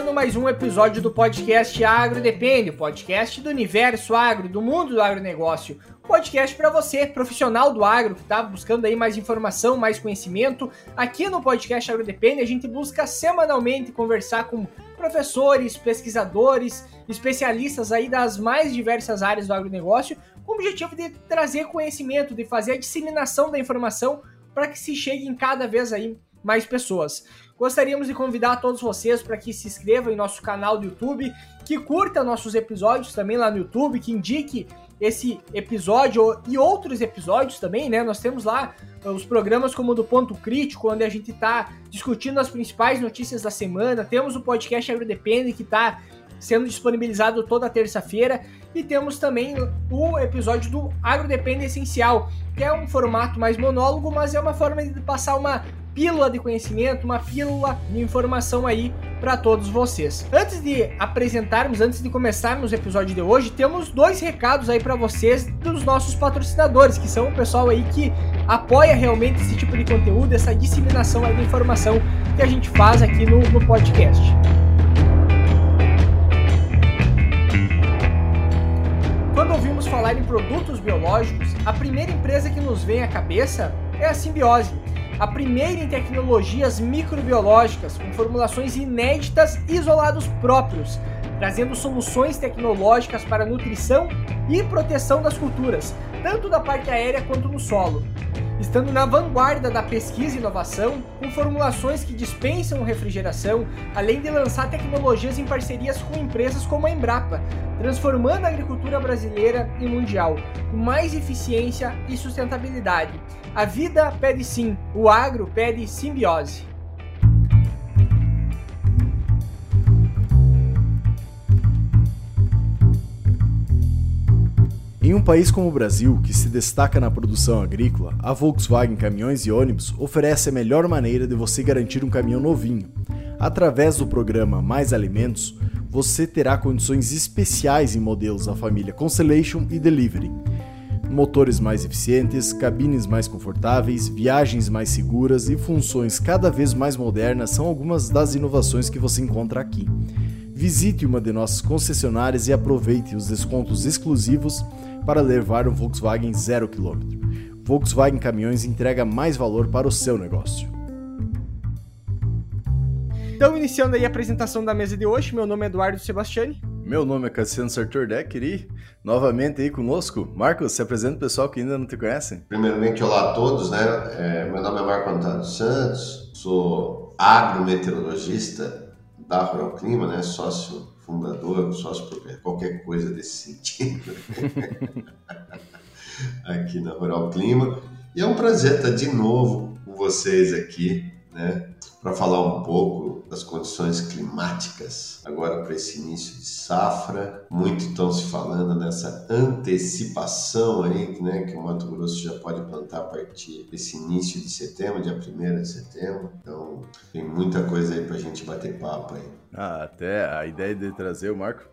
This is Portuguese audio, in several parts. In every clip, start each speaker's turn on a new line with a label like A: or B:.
A: começando mais um episódio do podcast Agro Depende, podcast do universo agro, do mundo do agronegócio. Podcast para você, profissional do agro, que está buscando aí mais informação, mais conhecimento. Aqui no podcast Agro Depende, a gente busca semanalmente conversar com professores, pesquisadores, especialistas aí das mais diversas áreas do agronegócio, com o objetivo de trazer conhecimento, de fazer a disseminação da informação para que se chegue em cada vez aí mais pessoas. Gostaríamos de convidar todos vocês para que se inscrevam em nosso canal do YouTube, que curta nossos episódios também lá no YouTube, que indique esse episódio e outros episódios também, né? Nós temos lá uh, os programas como o do Ponto Crítico, onde a gente está discutindo as principais notícias da semana. Temos o podcast Agrodepende, que está sendo disponibilizado toda terça-feira. E temos também o episódio do Agrodepende Essencial, que é um formato mais monólogo, mas é uma forma de passar uma pílula de conhecimento, uma pílula de informação aí para todos vocês. Antes de apresentarmos, antes de começarmos o episódio de hoje, temos dois recados aí para vocês dos nossos patrocinadores, que são o pessoal aí que apoia realmente esse tipo de conteúdo, essa disseminação aí de informação que a gente faz aqui no, no podcast. Quando ouvimos falar em produtos biológicos, a primeira empresa que nos vem à cabeça é a Simbiose a primeira em tecnologias microbiológicas, com formulações inéditas e isolados próprios, trazendo soluções tecnológicas para nutrição e proteção das culturas, tanto da parte aérea quanto no solo estando na vanguarda da pesquisa e inovação, com formulações que dispensam refrigeração, além de lançar tecnologias em parcerias com empresas como a Embrapa, transformando a agricultura brasileira e mundial, com mais eficiência e sustentabilidade. A vida pede sim, o agro pede simbiose.
B: Em um país como o Brasil, que se destaca na produção agrícola, a Volkswagen Caminhões e Ônibus oferece a melhor maneira de você garantir um caminhão novinho. Através do programa Mais Alimentos, você terá condições especiais em modelos da família Constellation e Delivery. Motores mais eficientes, cabines mais confortáveis, viagens mais seguras e funções cada vez mais modernas são algumas das inovações que você encontra aqui. Visite uma de nossas concessionárias e aproveite os descontos exclusivos para levar um Volkswagen 0 km. Volkswagen Caminhões entrega mais valor para o seu negócio.
A: Então, iniciando aí a apresentação da mesa de hoje, meu nome é Eduardo Sebastiani.
B: Meu nome é Cassiano Sartor Decker e novamente aí conosco, Marcos, se apresenta o pessoal que ainda não te conhece.
C: Primeiramente, olá a todos, né? É, meu nome é Marco Antônio Santos, sou agrometeorologista da Rural Clima, né? Sócio fundador, sócio proprietário, qualquer coisa desse sentido. aqui na Rural Clima. E é um prazer estar de novo com vocês aqui, né? Para falar um pouco das condições climáticas agora para esse início de safra. Muito estão se falando nessa antecipação aí, né? Que o Mato Grosso já pode plantar a partir desse início de setembro, dia 1 de setembro. Então tem muita coisa aí para a gente bater papo aí.
B: Ah, até a ideia de trazer o Marco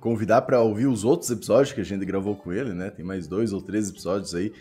B: convidar para ouvir os outros episódios que a gente gravou com ele, né? Tem mais dois ou três episódios aí.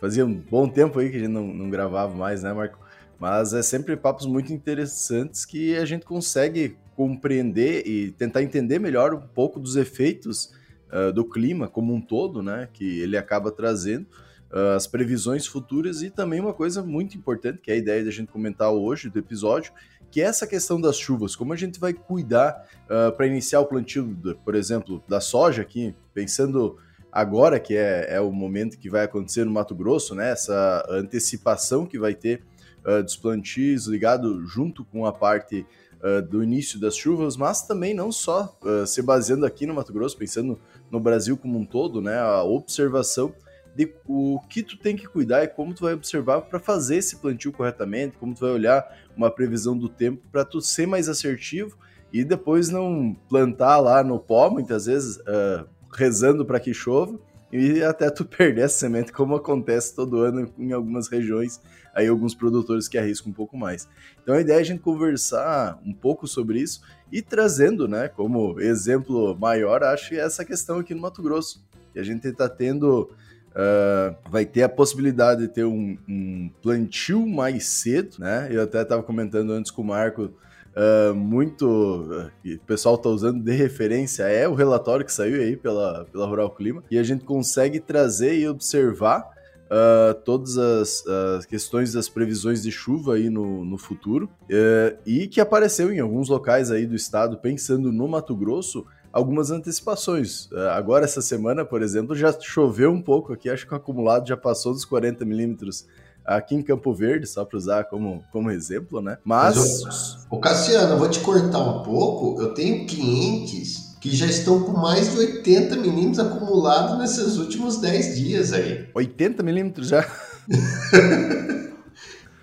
B: Fazia um bom tempo aí que a gente não, não gravava mais, né, Marco? Mas é sempre papos muito interessantes que a gente consegue compreender e tentar entender melhor um pouco dos efeitos uh, do clima como um todo, né? Que ele acaba trazendo, uh, as previsões futuras e também uma coisa muito importante, que é a ideia da gente comentar hoje do episódio, que é essa questão das chuvas, como a gente vai cuidar uh, para iniciar o plantio, por exemplo, da soja aqui, pensando agora que é, é, o momento que vai acontecer no Mato Grosso, né? Essa antecipação que vai ter uh, dos plantios ligado junto com a parte uh, do início das chuvas, mas também não só se baseando aqui no Mato Grosso, pensando no Brasil como um todo, né? A observação de o que tu tem que cuidar e como tu vai observar para fazer esse plantio corretamente, como tu vai olhar uma previsão do tempo para tu ser mais assertivo e depois não plantar lá no pó, muitas vezes uh, rezando para que chova e até tu perder essa semente, como acontece todo ano em algumas regiões, aí alguns produtores que arriscam um pouco mais. Então a ideia é a gente conversar um pouco sobre isso e trazendo, né, como exemplo maior, acho essa questão aqui no Mato Grosso. E a gente está tendo Uh, vai ter a possibilidade de ter um, um, plantio mais cedo, né? Eu até estava comentando antes com o Marco uh, muito. Uh, o pessoal está usando de referência é o relatório que saiu aí pela, pela Rural Clima, e a gente consegue trazer e observar uh, todas as, as, questões das previsões de chuva aí no, no futuro, uh, e que apareceu em alguns locais aí do estado, pensando no Mato Grosso, algumas antecipações. Uh, agora, essa semana, por exemplo, já choveu um pouco aqui, acho que o acumulado já passou dos 40 milímetros aqui em Campo Verde, só para usar como, como exemplo, né? Mas.
C: Mas o Cassiano, eu vou te cortar um pouco. Eu tenho clientes que já estão com mais de 80 milímetros acumulados nesses últimos 10 dias aí.
B: 80 milímetros já?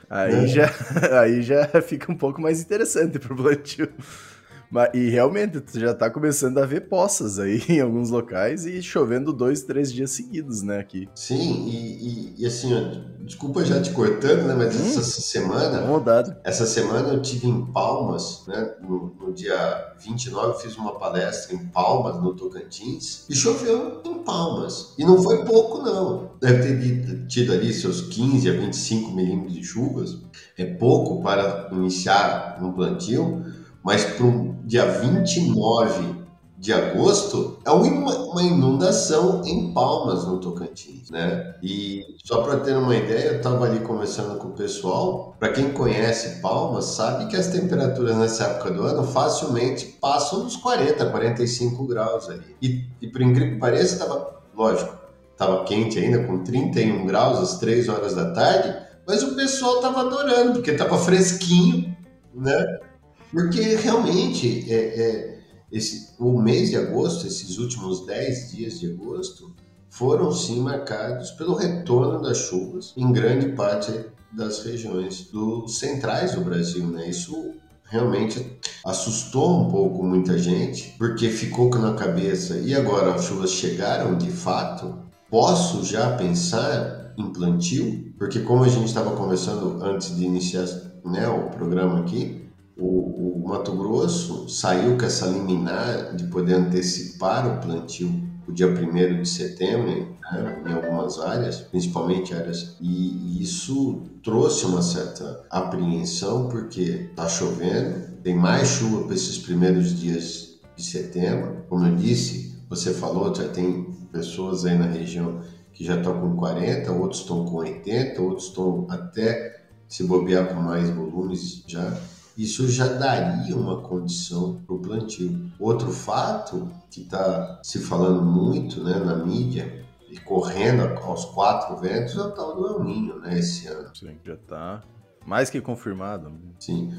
B: aí, é. já aí já fica um pouco mais interessante para o plantio. Mas, e realmente, tu já tá começando a ver poças aí em alguns locais e chovendo dois, três dias seguidos, né, aqui.
C: Sim, e, e, e assim, ó, desculpa já te cortando, né, mas hum, essa semana...
B: Rodado.
C: Essa semana eu tive em Palmas, né, no, no dia 29 eu fiz uma palestra em Palmas, no Tocantins, e choveu em Palmas. E não foi pouco, não. Deve ter tido ali seus 15 a 25 milímetros de chuvas. É pouco para iniciar um plantio, mas para o dia 29 de agosto é uma inundação em Palmas, no Tocantins, né? E só para ter uma ideia, eu estava ali conversando com o pessoal. Para quem conhece Palmas, sabe que as temperaturas nessa época do ano facilmente passam dos 40, 45 graus ali. E, e por incrível que pareça, estava, lógico, estava quente ainda, com 31 graus às 3 horas da tarde, mas o pessoal estava adorando, porque estava fresquinho, né? Porque realmente é, é, esse, o mês de agosto, esses últimos 10 dias de agosto, foram sim marcados pelo retorno das chuvas em grande parte das regiões do, centrais do Brasil. Né? Isso realmente assustou um pouco muita gente, porque ficou na cabeça, e agora as chuvas chegaram de fato? Posso já pensar em plantio? Porque como a gente estava conversando antes de iniciar né, o programa aqui, o, o, Mato Grosso saiu com essa liminar de poder antecipar o plantio o dia 1 de setembro né, em algumas áreas, principalmente áreas, e isso trouxe uma certa apreensão porque está chovendo, tem mais chuva para esses primeiros dias de setembro. Como eu disse, você falou, já tem pessoas aí na região que já estão com 40, outros estão com 80, outros estão até se bobear com mais volumes já isso já daria uma condição para o plantio. Outro fato que está se falando muito né, na mídia e correndo aos quatro ventos é o tal do El Ninho, né, esse ano.
B: Sim, já está mais que confirmado.
C: Sim.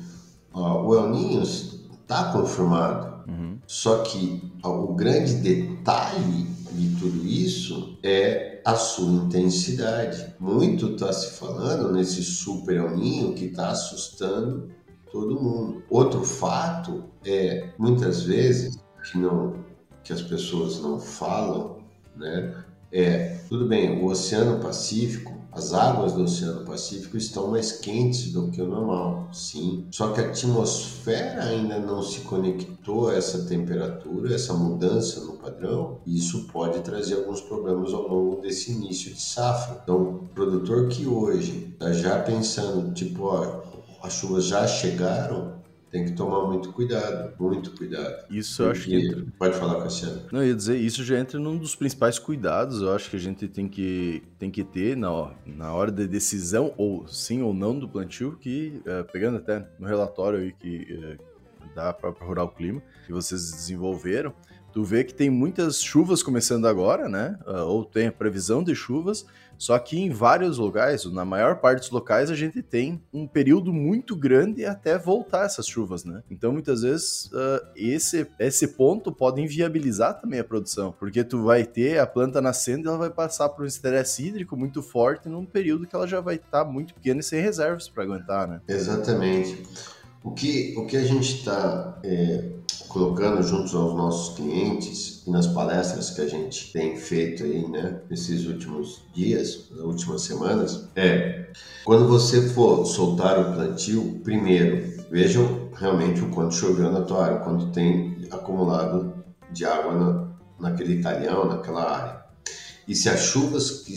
C: o El Ninho está confirmado, uhum. só que o grande detalhe de tudo isso é a sua intensidade. Muito está se falando nesse super El Ninho que está assustando todo mundo. Outro fato é, muitas vezes, que, não, que as pessoas não falam, né? É, tudo bem, o Oceano Pacífico, as águas do Oceano Pacífico estão mais quentes do que o normal, sim. Só que a atmosfera ainda não se conectou a essa temperatura, essa mudança no padrão, e isso pode trazer alguns problemas ao longo desse início de safra. Então, o produtor que hoje está já pensando, tipo, ó, as chuvas já chegaram, tem que tomar muito cuidado, muito cuidado.
B: Isso eu acho que entra...
C: Pode falar, Cassiano.
B: Não, eu ia dizer, isso já entra num dos principais cuidados, eu acho que a gente tem que, tem que ter na, na hora da de decisão, ou sim ou não do plantio, que, uh, pegando até no relatório aí que uh, da própria Rural Clima, que vocês desenvolveram, tu vê que tem muitas chuvas começando agora, né? Uh, ou tem a previsão de chuvas, só que em vários locais, na maior parte dos locais, a gente tem um período muito grande até voltar essas chuvas, né? Então, muitas vezes, uh, esse, esse ponto pode inviabilizar também a produção, porque tu vai ter a planta nascendo e ela vai passar por um estresse hídrico muito forte num período que ela já vai estar tá muito pequena e sem reservas para aguentar, né?
C: Exatamente. O que, o que a gente está é, colocando juntos aos nossos clientes e nas palestras que a gente tem feito aí, né, nesses últimos dias, nas últimas semanas, é quando você for soltar o plantio, primeiro, vejam realmente o quanto choveu na tua área, quanto tem acumulado de água na, naquele talhão, naquela área. E se as chuvas que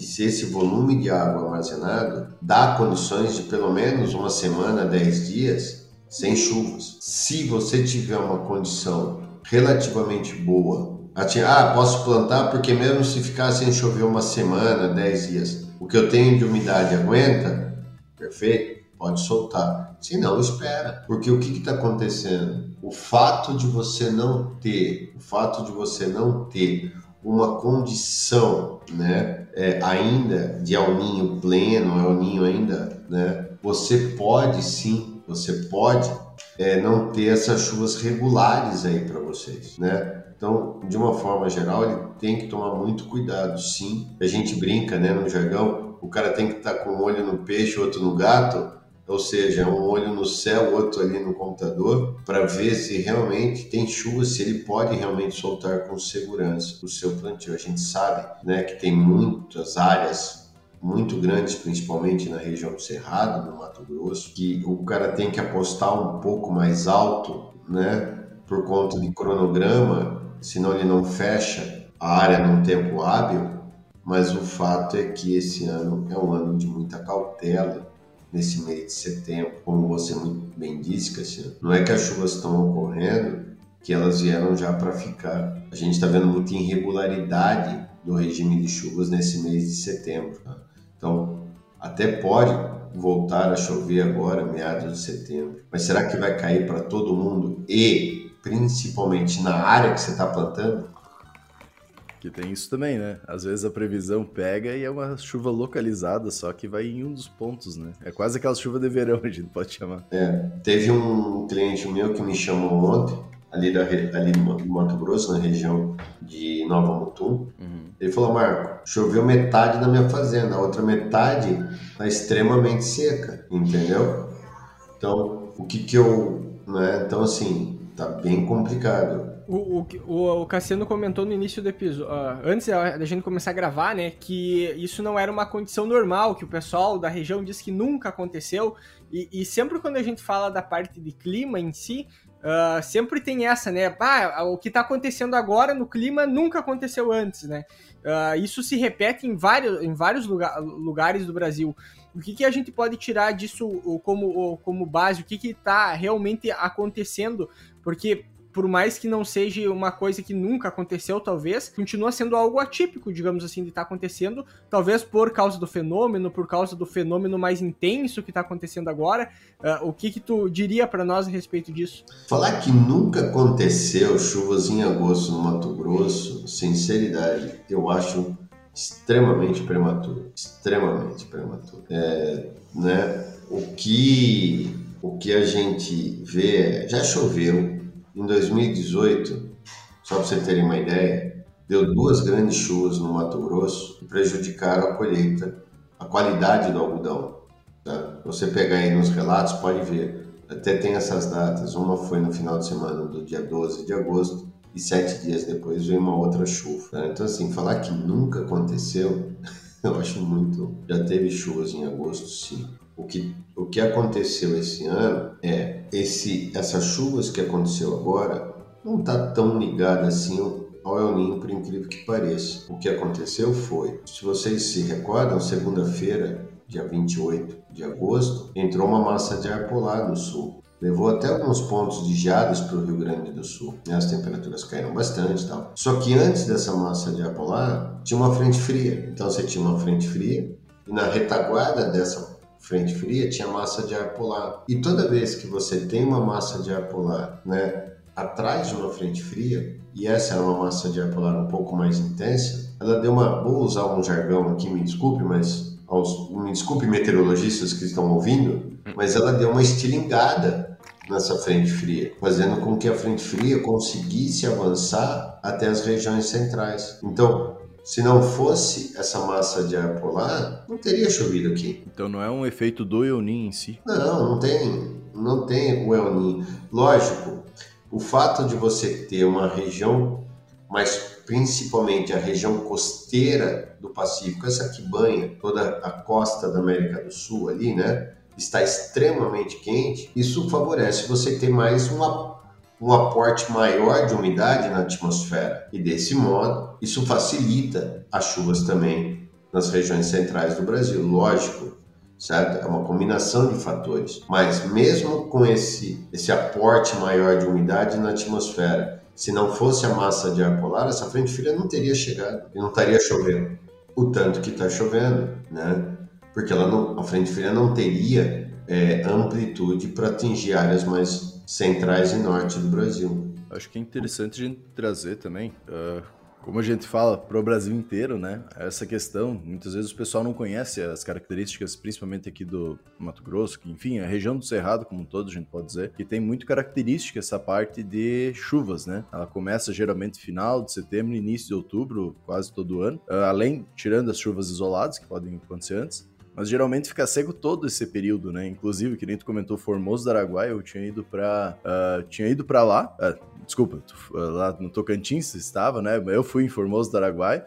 C: e se esse volume de água armazenado dá condições de pelo menos uma semana, dez dias, sem chuvas. Se você tiver uma condição relativamente boa, ah, posso plantar porque mesmo se ficar sem chover uma semana, 10 dias, o que eu tenho de umidade aguenta, perfeito, pode soltar. Se não, espera. Porque o que está acontecendo? O fato de você não ter, o fato de você não ter uma condição, né, é, ainda de El pleno, El Ninho ainda, né, você pode sim, você pode é, não ter essas chuvas regulares aí para vocês, né? Então, de uma forma geral, ele tem que tomar muito cuidado, sim. A gente brinca, né, no jargão, o cara tem que estar tá com um olho no peixe, outro no gato, ou seja, um olho no céu, outro ali no computador, para ver se realmente tem chuva, se ele pode realmente soltar com segurança o seu plantio. A gente sabe né, que tem muitas áreas muito grandes, principalmente na região do Cerrado, no Mato Grosso, que o cara tem que apostar um pouco mais alto, né, por conta de cronograma, senão ele não fecha a área num tempo hábil. Mas o fato é que esse ano é um ano de muita cautela nesse mês de setembro, como você muito bem disse, Cassiano, não é que as chuvas estão ocorrendo, que elas vieram já para ficar. A gente está vendo muita irregularidade do regime de chuvas nesse mês de setembro. Tá? Então, até pode voltar a chover agora, meados de setembro, mas será que vai cair para todo mundo e principalmente na área que você está plantando?
B: Que tem isso também, né? Às vezes a previsão pega e é uma chuva localizada, só que vai em um dos pontos, né? É quase aquela chuva de verão, a gente pode chamar.
C: É, teve um cliente meu que me chamou ontem, ali, da, ali no Mato Grosso, na região de Nova Mutum. Uhum. Ele falou, Marco, choveu metade da minha fazenda, a outra metade está extremamente seca, entendeu? Então, o que que eu... Né? Então, assim, tá bem complicado.
A: O, o, o, Cassiano comentou no início do episódio, uh, antes da gente começar a gravar, né, que isso não era uma condição normal, que o pessoal da região disse que nunca aconteceu. E, e sempre quando a gente fala da parte de clima em si, uh, sempre tem essa, né? Ah, o que está acontecendo agora no clima nunca aconteceu antes, né? Uh, isso se repete em vários, em vários lugar, lugares do Brasil. O que, que a gente pode tirar disso como, como base? O que está realmente acontecendo? Porque por mais que não seja uma coisa que nunca aconteceu, talvez, continua sendo algo atípico, digamos assim, de estar tá acontecendo, talvez por causa do fenômeno, por causa do fenômeno mais intenso que está acontecendo agora. Uh, o que que tu diria para nós a respeito disso?
C: Falar que nunca aconteceu chuvas em agosto no Mato Grosso, sinceridade, eu acho extremamente prematuro, extremamente prematuro. É, né? O que o que a gente vê é, já choveu em 2018, só para você terem uma ideia, deu duas grandes chuvas no Mato Grosso que prejudicaram a colheita, a qualidade do algodão. Tá? Você pegar aí nos relatos, pode ver, até tem essas datas. Uma foi no final de semana do dia 12 de agosto e sete dias depois veio uma outra chuva. Tá? Então, assim, falar que nunca aconteceu, eu acho muito. Já teve chuvas em agosto, sim. O que, o que aconteceu esse ano é esse, essas chuvas que aconteceu agora não está tão ligada assim ao El Ninho, por incrível que pareça. O que aconteceu foi, se vocês se recordam, segunda-feira, dia 28 de agosto, entrou uma massa de ar polar no sul. Levou até alguns pontos de geadas para o Rio Grande do Sul. As temperaturas caíram bastante tal. Só que antes dessa massa de ar polar, tinha uma frente fria. Então você tinha uma frente fria e na retaguarda dessa frente fria, tinha massa de ar polar. E toda vez que você tem uma massa de ar polar, né, atrás de uma frente fria, e essa era uma massa de ar polar um pouco mais intensa, ela deu uma, vou usar um jargão aqui, me desculpe, mas aos, me desculpe meteorologistas que estão ouvindo, mas ela deu uma estilingada nessa frente fria, fazendo com que a frente fria conseguisse avançar até as regiões centrais. Então, se não fosse essa massa de ar polar, não teria chovido aqui.
B: Então não é um efeito do El Niño em si?
C: Não, não tem. Não tem o El Niño. Lógico, o fato de você ter uma região, mas principalmente a região costeira do Pacífico, essa que banha toda a costa da América do Sul ali, né? Está extremamente quente, isso favorece você ter mais uma um aporte maior de umidade na atmosfera e desse modo isso facilita as chuvas também nas regiões centrais do Brasil. Lógico, certo? É uma combinação de fatores. Mas mesmo com esse, esse aporte maior de umidade na atmosfera, se não fosse a massa de ar polar, essa frente fria não teria chegado e não estaria chovendo o tanto que está chovendo, né? Porque ela não, a frente fria não teria é, amplitude para atingir áreas mais centrais e norte do Brasil.
B: Acho que é interessante a gente trazer também, uh, como a gente fala para o Brasil inteiro, né? Essa questão, muitas vezes o pessoal não conhece as características, principalmente aqui do Mato Grosso, que enfim, a região do Cerrado como um todo, a gente pode dizer, que tem muito característica essa parte de chuvas, né? Ela começa geralmente final de setembro, início de outubro, quase todo ano, uh, além, tirando as chuvas isoladas, que podem acontecer antes, mas geralmente fica seco todo esse período, né? Inclusive, que nem tu comentou, Formoso do Araguaia, eu tinha ido para uh, tinha ido para lá, uh, desculpa, lá no Tocantins estava, né? Eu fui em Formoso do Araguaia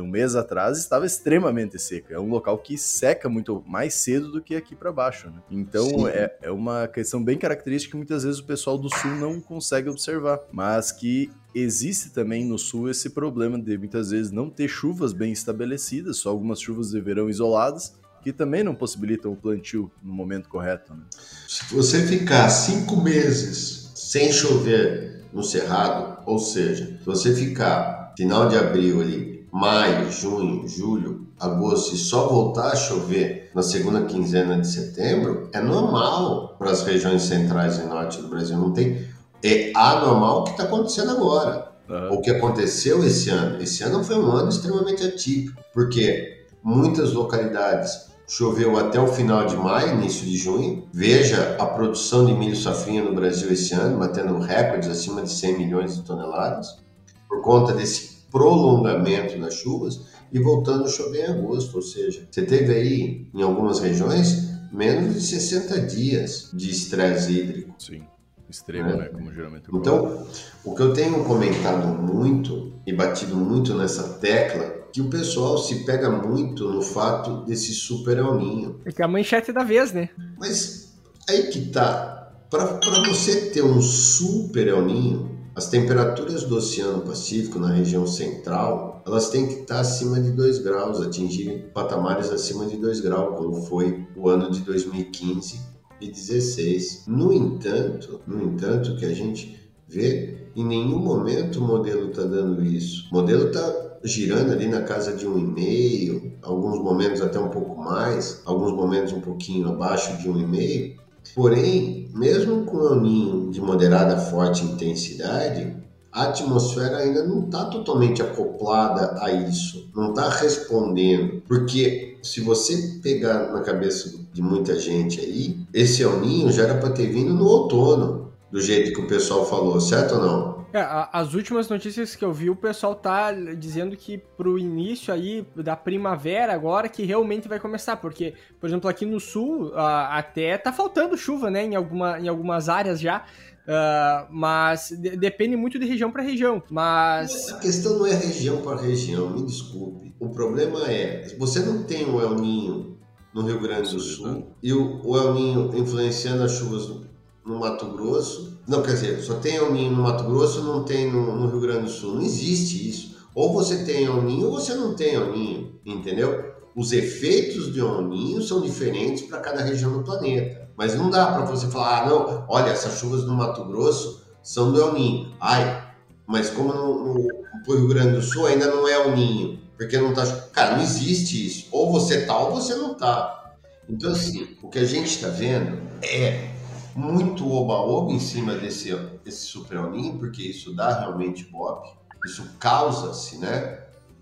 B: um mês atrás estava extremamente seco. É um local que seca muito mais cedo do que aqui para baixo, né? Então é, é uma questão bem característica que muitas vezes o pessoal do sul não consegue observar, mas que existe também no sul esse problema de muitas vezes não ter chuvas bem estabelecidas, só algumas chuvas de verão isoladas que também não possibilitam o plantio no momento correto. Né?
C: Se você ficar cinco meses sem chover no cerrado, ou seja, se você ficar final de abril ali, maio, junho, julho, agosto e só voltar a chover na segunda quinzena de setembro, é normal para as regiões centrais e norte do Brasil. Não tem. É anormal o que está acontecendo agora. Uhum. O que aconteceu esse ano? Esse ano foi um ano extremamente atípico, porque muitas localidades Choveu até o final de maio, início de junho. Veja a produção de milho safrinha no Brasil esse ano, batendo recordes acima de 100 milhões de toneladas, por conta desse prolongamento das chuvas e voltando a chover em agosto. Ou seja, você teve aí, em algumas regiões, menos de 60 dias de estresse hídrico.
B: Sim extremo, né? né? Como geralmente
C: Então, o que eu tenho comentado muito e batido muito nessa tecla que o pessoal se pega muito no fato desse super El Ninho.
A: É que é a manchete da vez, né?
C: Mas aí que tá. Para você ter um super El Ninho, as temperaturas do Oceano Pacífico na região central, elas têm que estar acima de 2 graus, atingirem patamares acima de 2 graus, como foi o ano de 2015 e 16. No entanto, no entanto, que a gente vê, em nenhum momento o modelo está dando isso. O modelo está girando ali na casa de um e meio, alguns momentos até um pouco mais, alguns momentos um pouquinho abaixo de um e meio. Porém, mesmo com o ninho de moderada forte intensidade, a atmosfera ainda não está totalmente acoplada a isso, não está respondendo, porque se você pegar na cabeça de muita gente aí, esse El Ninho já era para ter vindo no outono, do jeito que o pessoal falou, certo ou não?
A: É, as últimas notícias que eu vi, o pessoal tá dizendo que pro início aí da primavera agora que realmente vai começar, porque, por exemplo, aqui no sul até tá faltando chuva, né, em, alguma, em algumas áreas já, Uh, mas de, depende muito de região para região. Mas
C: a questão não é região para região, me desculpe. O problema é você não tem o El Ninho no Rio Grande do Sul e o, o El Ninho influenciando as chuvas no, no Mato Grosso não, quer dizer, só tem El Ninho no Mato Grosso, não tem no, no, Rio Grande do Sul. Não existe isso. Ou você tem El Ninho ou você não tem El Ninho, entendeu? Os efeitos de El Ninho são diferentes para cada região do planeta. Mas não dá para você falar, ah, não, olha, essas chuvas no Mato Grosso são do El Ninho. Ai, mas como no, no, Rio Grande do Sul ainda não é El Ninho, porque não tá... Cara, não existe isso. Ou você tá ou você não tá. Então, assim, o que a gente está vendo é muito oba-oba em cima desse, desse Super Ninho, porque isso dá realmente bob, isso causa-se, né?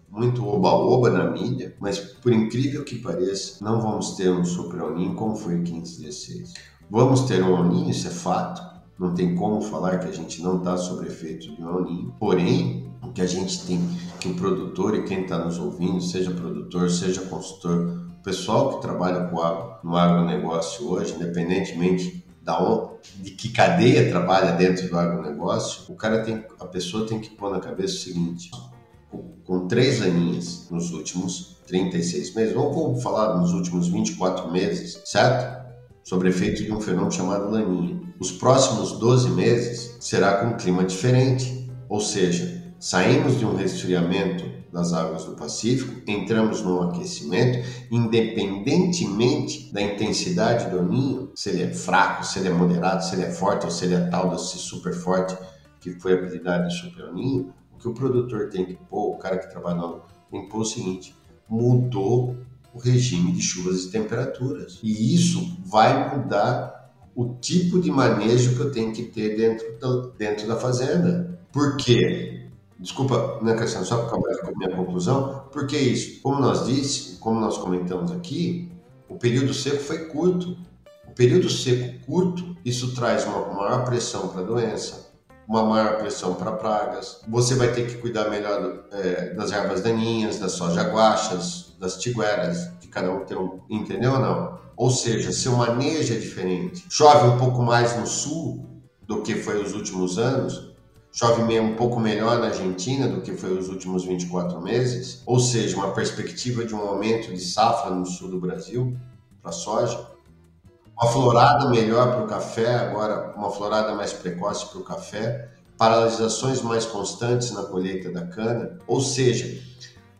C: Muito oba-oba na mídia, mas por incrível que pareça, não vamos ter um Super Ninho como foi em 1516. Vamos ter um Ninho, isso é fato, não tem como falar que a gente não está sob efeito de um Ninho, porém, o que a gente tem, que o produtor e quem está nos ouvindo, seja produtor, seja consultor, o pessoal que trabalha com agro, no agronegócio hoje, independentemente da de que cadeia trabalha dentro do agronegócio, o cara tem, a pessoa tem que pôr na cabeça o seguinte: com, três aninhas nos últimos 36 meses, vamos falar nos últimos 24 meses, certo? Sobre efeito de um fenômeno chamado laninha. Os próximos 12 meses será com um clima diferente, ou seja, saímos de um resfriamento das águas do Pacífico, entramos num aquecimento, independentemente da intensidade do ninho, se ele é fraco, se ele é moderado, se ele é forte ou se ele é tal desse super forte que foi apelidado de super ninho, o que o produtor tem que pôr, o cara que trabalha no tem que pôr o seguinte, mudou o regime de chuvas e temperaturas. E isso vai mudar o tipo de manejo que eu tenho que ter dentro da, dentro da fazenda. Por quê? Desculpa, né, Cassiano, só para acabar com a minha conclusão, porque isso, como nós disse, como nós comentamos aqui, o período seco foi curto. O período seco curto, isso traz uma maior pressão para a doença, uma maior pressão para pragas. Você vai ter que cuidar melhor é, das ervas daninhas, das soja guachas, das tigueras, que cada um tem um, entendeu ou não? Ou seja, seu manejo é diferente. Chove um pouco mais no sul do que foi os últimos anos, chove um pouco melhor na Argentina do que foi os últimos 24 meses, ou seja, uma perspectiva de um aumento de safra no sul do Brasil para soja, uma florada melhor para o café, agora uma florada mais precoce para o café, paralisações mais constantes na colheita da cana, ou seja,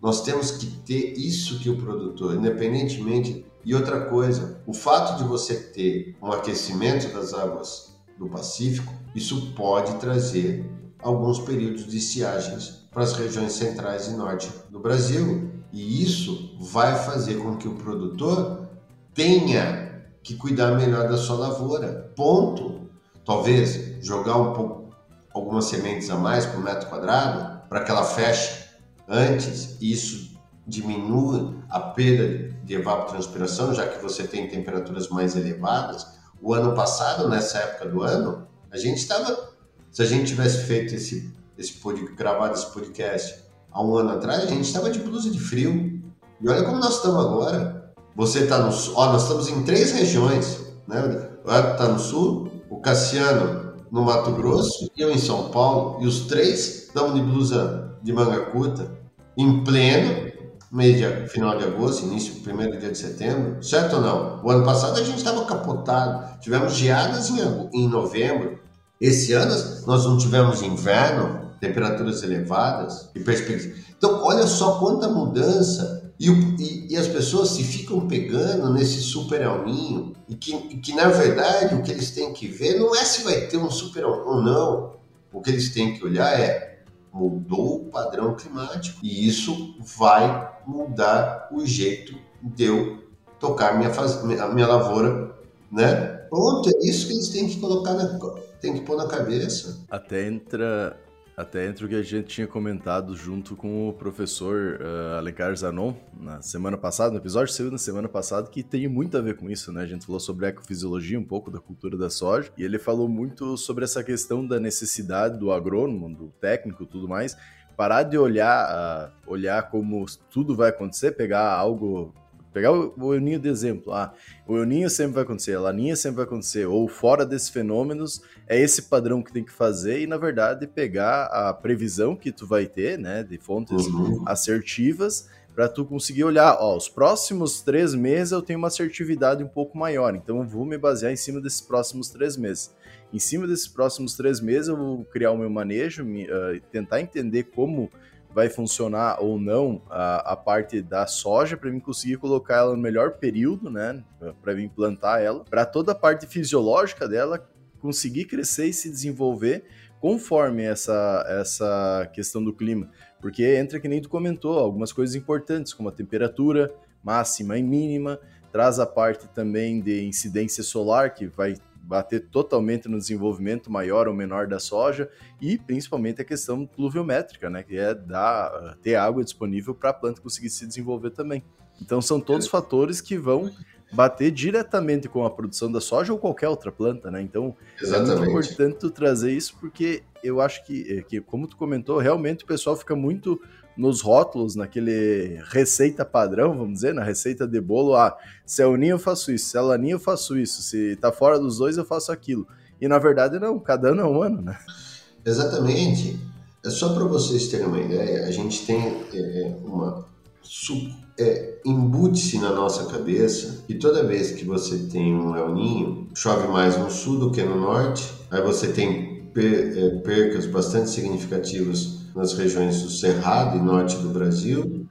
C: nós temos que ter isso que o produtor, independentemente. E outra coisa, o fato de você ter um aquecimento das águas do Pacífico, isso pode trazer alguns períodos de estiagens para as regiões centrais e norte do Brasil. E isso vai fazer com que o produtor tenha que cuidar melhor da sua lavoura. Ponto. Talvez jogar um pouco algumas sementes a mais por metro quadrado para que ela feche antes, isso diminua a perda de evapotranspiração, já que você tem temperaturas mais elevadas. O ano passado, nessa época do ano, a gente estava se a gente tivesse feito esse, esse pod, gravado esse podcast há um ano atrás, a gente estava de blusa de frio. E olha como nós estamos agora. Você está no sul, nós estamos em três regiões, né? Está no sul, o Cassiano no Mato Grosso eu em São Paulo. E os três estamos de blusa de manga curta, em pleno mês de, final de agosto, início, primeiro dia de setembro, certo ou não? O ano passado a gente estava capotado, tivemos geadas em, em novembro, esse ano nós não tivemos inverno, temperaturas elevadas e perspectivas. Então, olha só quanta mudança e, e, e, as pessoas se ficam pegando nesse super alminho e que, que, na verdade, o que eles têm que ver não é se vai ter um super ou não. O que eles têm que olhar é mudou o padrão climático e isso vai mudar o jeito de eu tocar minha, faz... minha, minha lavoura, né? Pronto, é isso que eles têm que colocar na tem que pôr na cabeça.
B: Até entra, até entra o que a gente tinha comentado junto com o professor uh, Alencar Zanon na semana passada, no episódio saiu na semana passada, que tem muito a ver com isso, né? A gente falou sobre ecofisiologia, um pouco da cultura da soja, e ele falou muito sobre essa questão da necessidade do agrônomo, do técnico tudo mais, parar de olhar, uh, olhar como tudo vai acontecer, pegar algo Pegar o, o El Ninho de exemplo. Ah, o El Ninho sempre vai acontecer, a Laninha sempre vai acontecer, ou fora desses fenômenos, é esse padrão que tem que fazer e, na verdade, pegar a previsão que tu vai ter, né, de fontes uhum. assertivas, para tu conseguir olhar, ó, os próximos três meses eu tenho uma assertividade um pouco maior, então eu vou me basear em cima desses próximos três meses. Em cima desses próximos três meses eu vou criar o meu manejo, me, uh, tentar entender como vai funcionar ou não a, a parte da soja para mim conseguir colocar ela no melhor período, né, para mim plantar ela, para toda a parte fisiológica dela conseguir crescer e se desenvolver conforme essa essa questão do clima, porque entra que nem tu comentou algumas coisas importantes como a temperatura máxima e mínima, traz a parte também de incidência solar que vai bater totalmente no desenvolvimento maior ou menor da soja e principalmente a questão pluviométrica, né, que é dar, ter água disponível para a planta conseguir se desenvolver também. Então são todos fatores que vão bater diretamente com a produção da soja ou qualquer outra planta, né? Então Exatamente. é muito importante tu trazer isso porque eu acho que, é, que, como tu comentou, realmente o pessoal fica muito nos rótulos, naquele receita padrão, vamos dizer, na receita de bolo, ah, se é uninho eu faço isso, se é laninha eu faço isso, se tá fora dos dois eu faço aquilo. E na verdade não, cada ano é um ano, né?
C: Exatamente. É só para vocês terem uma ideia, a gente tem é, uma é, embute-se na nossa cabeça que toda vez que você tem um El Ninho, chove mais no sul do que no norte, aí você tem é, percas bastante significativas nas regiões do Cerrado e Norte do Brasil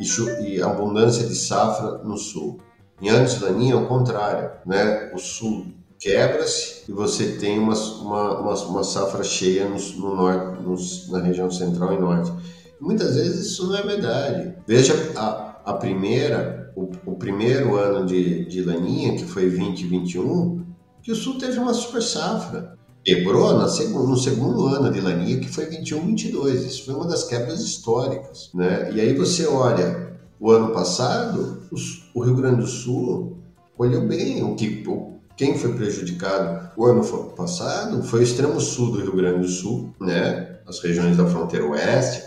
C: e, e abundância de safra no Sul. Em anos laninha, ao contrário, né? O Sul quebra-se e você tem uma, uma, uma, uma safra cheia no, no norte, no, na região central e norte. Muitas vezes isso não é verdade. Veja a, a primeira, o, o primeiro ano de, de laninha, que foi 2021, que o Sul teve uma super safra. Quebrou na segundo, no segundo ano de laninha, que foi 21, 22. Isso foi uma das quebras históricas. Né? E aí você olha, o ano passado, o, o Rio Grande do Sul colheu bem. O que, o, quem foi prejudicado o ano passado foi o extremo sul do Rio Grande do Sul, né? as regiões da fronteira oeste,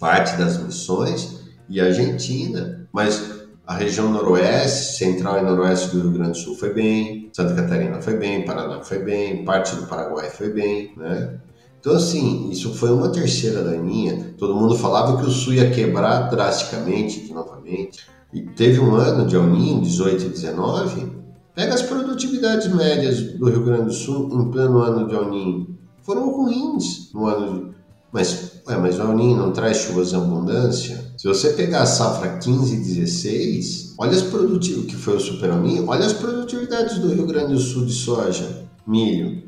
C: parte das missões e Argentina, mas a região noroeste, central e noroeste do Rio Grande do Sul foi bem, Santa Catarina foi bem, Paraná foi bem, parte do Paraguai foi bem, né? Então, assim, isso foi uma terceira daninha. Todo mundo falava que o Sul ia quebrar drasticamente novamente. E teve um ano de El Ninho, 18 e 19. Pega as produtividades médias do Rio Grande do Sul em pleno ano de El Ninho. Foram ruins no ano de mas, ué, mas o El Ninho não traz chuvas em abundância? Se você pegar a safra 15 e 16, olha as produtividades, que foi o Super Ninho, olha as produtividades do Rio Grande do Sul de soja, milho.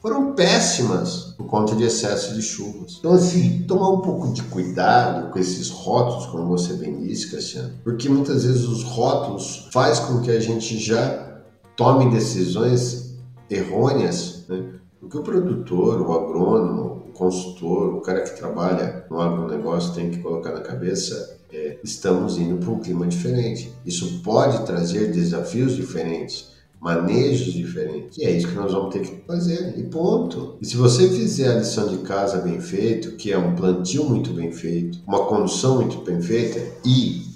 C: Foram péssimas por conta de excesso de chuvas. Então, assim, tomar um pouco de cuidado com esses rótulos, como você bem disse, Cassiano, porque muitas vezes os rótulos faz com que a gente já tome decisões errôneas, né? Porque o produtor, o agrônomo, consultor, o cara que trabalha no agronegócio tem que colocar na cabeça é, estamos indo para um clima diferente. Isso pode trazer desafios diferentes, manejos diferentes. E é isso que nós vamos ter que fazer. E ponto. E se você fizer a lição de casa bem feito, que é um plantio muito bem feito, uma condução muito bem feita, e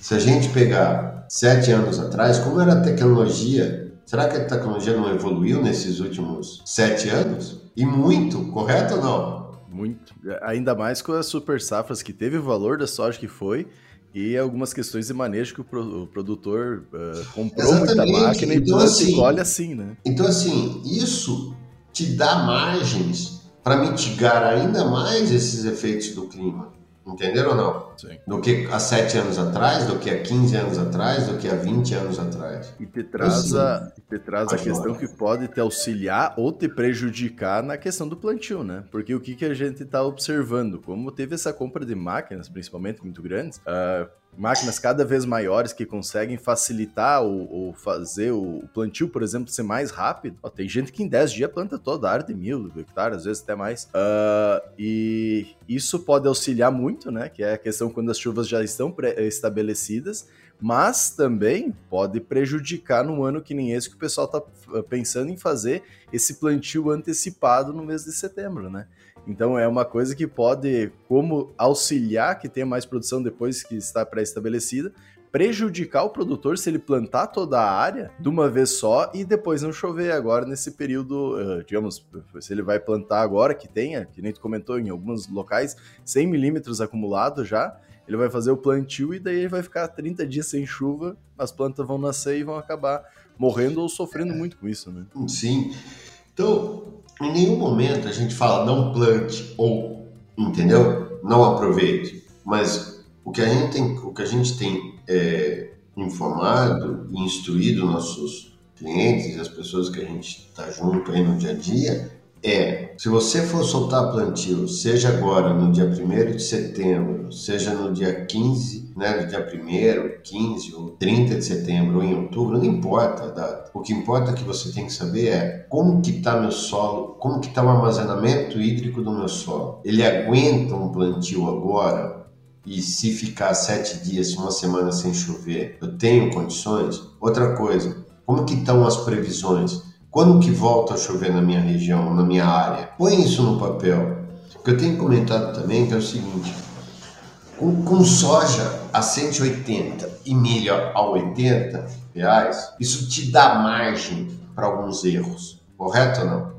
C: se a gente pegar sete anos atrás, como era a tecnologia, será que a tecnologia não evoluiu nesses últimos sete anos? E muito, correto ou não?
B: Muito. Ainda mais com as super safras que teve o valor da soja que foi e algumas questões de manejo que o, pro, o produtor uh, comprou Exatamente. muita máquina então, e assim, colhe assim, né?
C: Então, assim, isso te dá margens para mitigar ainda mais esses efeitos do clima. Entenderam ou não?
B: Sim.
C: Do que há 7 anos atrás, do que há 15 anos atrás, do que há 20 anos atrás.
B: E te traz, a, te traz a questão que pode te auxiliar ou te prejudicar na questão do plantio, né? Porque o que, que a gente está observando? Como teve essa compra de máquinas, principalmente muito grandes, uh, máquinas cada vez maiores que conseguem facilitar ou, ou fazer o plantio, por exemplo, ser mais rápido. Ó, tem gente que em 10 dias planta toda a área de mil hectares, às vezes até mais. Uh, e isso pode auxiliar muito, né? Que é a questão quando as chuvas já estão estabelecidas, mas também pode prejudicar num ano que nem esse que o pessoal está pensando em fazer esse plantio antecipado no mês de setembro, né? Então é uma coisa que pode, como auxiliar que tenha mais produção depois que está pré-estabelecida, prejudicar o produtor se ele plantar toda a área de uma vez só e depois não chover agora nesse período, uh, digamos, se ele vai plantar agora, que tenha, que nem tu comentou em alguns locais, 100 milímetros acumulado já, ele vai fazer o plantio e daí ele vai ficar 30 dias sem chuva, as plantas vão nascer e vão acabar morrendo ou sofrendo muito com isso, né?
C: Sim. Então, em nenhum momento a gente fala não plante ou, entendeu? Não aproveite. Mas o que a gente tem, o que a gente tem é, informado e instruído nossos clientes e as pessoas que a gente está junto aí no dia a dia é, se você for soltar plantio, seja agora no dia 1 de setembro, seja no dia 15, né, no dia 1 15 ou 30 de setembro ou em outubro, não importa a data. O que importa que você tem que saber é como que está meu solo, como que está o armazenamento hídrico do meu solo. Ele aguenta um plantio agora? E se ficar sete dias, uma semana sem chover, eu tenho condições? Outra coisa, como que estão as previsões? Quando que volta a chover na minha região, na minha área? Põe isso no papel. O que eu tenho comentado também que é o seguinte, com, com soja a 180 e milho a 80 reais, isso te dá margem para alguns erros, correto ou não?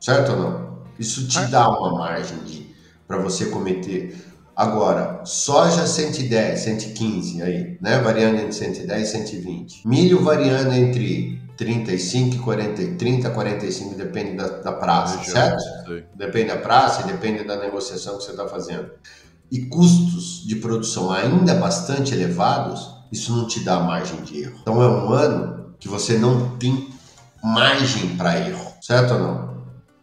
C: Certo ou não? Isso te dá uma margem para você cometer. Agora, soja 110, 115 aí, né? Variando entre 110 e 120. Milho variando entre 35 e 40, 30, 45, depende da, da praça, certo? Sim. Depende da praça e depende da negociação que você está fazendo. E custos de produção ainda bastante elevados, isso não te dá margem de erro. Então é um ano que você não tem margem para erro, certo ou não?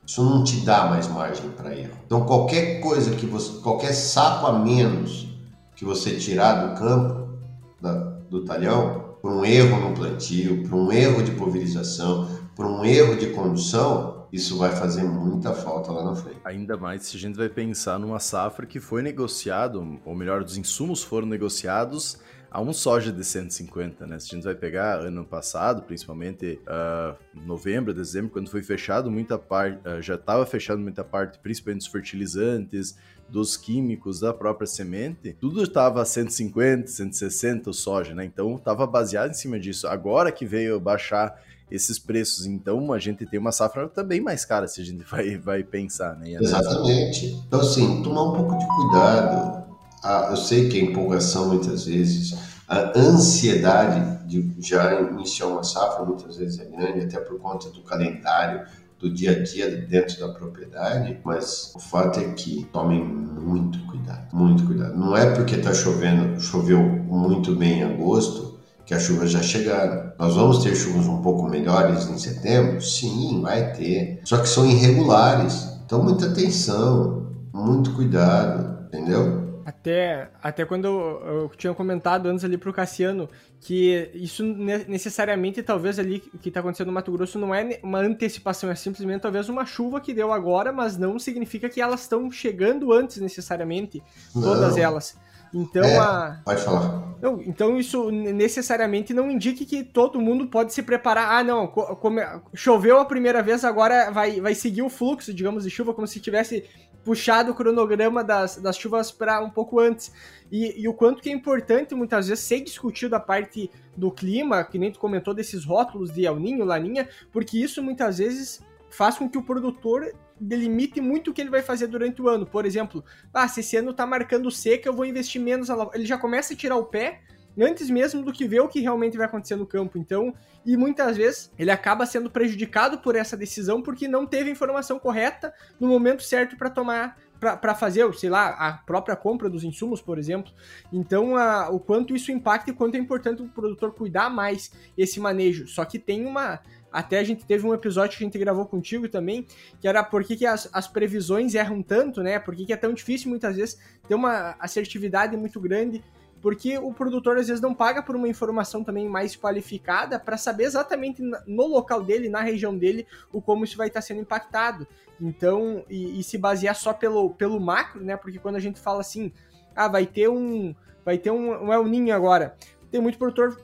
C: Isso não te dá mais margem para erro. Então qualquer coisa que você, qualquer saco a menos que você tirar do campo, da, do talhão, por um erro no plantio, por um erro de pulverização, por um erro de condução, isso vai fazer muita falta lá na frente.
B: Ainda mais se a gente vai pensar numa safra que foi negociado, ou melhor, os insumos foram negociados a um soja de 150, né? Se a gente vai pegar ano passado, principalmente uh, novembro, dezembro, quando foi fechado muita parte, uh, já estava fechado muita parte, principalmente dos fertilizantes, dos químicos da própria semente, tudo estava a 150, 160 o soja, né? Então estava baseado em cima disso. Agora que veio baixar esses preços, então a gente tem uma safra também mais cara, se a gente vai, vai pensar, né?
C: Exatamente. Então, assim, tomar um pouco de cuidado a, eu sei que a empolgação muitas vezes, a ansiedade de já iniciar uma safra muitas vezes é grande, até por conta do calendário, do dia a dia dentro da propriedade, mas o fato é que tomem muito cuidado, muito cuidado. Não é porque está chovendo, choveu muito bem em agosto, que as chuvas já chegaram. Nós vamos ter chuvas um pouco melhores em setembro? Sim, vai ter. Só que são irregulares. Então, muita atenção, muito cuidado, entendeu?
A: Até, até quando eu, tinha comentado antes ali pro Cassiano que isso necessariamente, talvez ali que tá acontecendo no Mato Grosso não é uma antecipação, é simplesmente talvez uma chuva que deu agora, mas não significa que elas estão chegando antes necessariamente, todas não. elas. Então é,
C: a. Pode falar.
A: Não, então isso necessariamente não indica que todo mundo pode se preparar. Ah, não, come... choveu a primeira vez, agora vai, vai seguir o fluxo, digamos, de chuva, como se tivesse puxado o cronograma das, das chuvas para um pouco antes. E, e, o quanto que é importante muitas vezes ser discutido a parte do clima, que nem tu comentou desses rótulos de El Ninho, Laninha, porque isso muitas vezes faz com que o produtor delimite muito o que ele vai fazer durante o ano. Por exemplo, ah, se esse ano tá marcando seca, eu vou investir menos. Ele já começa a tirar o pé antes mesmo do que ver o que realmente vai acontecer no campo. Então, e muitas vezes ele acaba sendo prejudicado por essa decisão porque não teve a informação correta no momento certo para tomar para fazer, sei lá, a própria compra dos insumos, por exemplo. Então, a, o quanto isso impacta e quanto é importante o produtor cuidar mais esse manejo. Só que tem uma até a gente teve um episódio que a gente gravou contigo também, que era por que, que as, as previsões erram tanto, né? Por que, que é tão difícil muitas vezes ter uma assertividade muito grande porque o produtor às vezes não paga por uma informação também mais qualificada para saber exatamente no local dele, na região dele, o como isso vai estar sendo impactado. Então, e, e, se basear só pelo, pelo macro, né? Porque quando a gente fala assim, ah, vai ter um, vai ter um, um El Ninho agora. Tem muito produtor,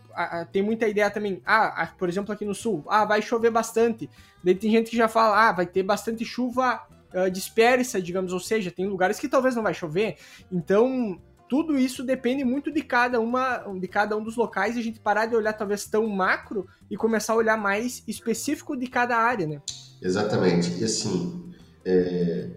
A: tem muita ideia também. Ah, por exemplo, aqui no sul, ah, vai chover bastante. Daí tem gente que já fala, ah, vai ter bastante chuva uh, dispersa, digamos, ou seja, tem lugares que talvez não vai chover. Então, tudo isso depende muito de cada uma de cada um dos locais e a gente parar de olhar talvez tão macro e começar a olhar mais específico de cada área, né?
C: Exatamente. E assim, é,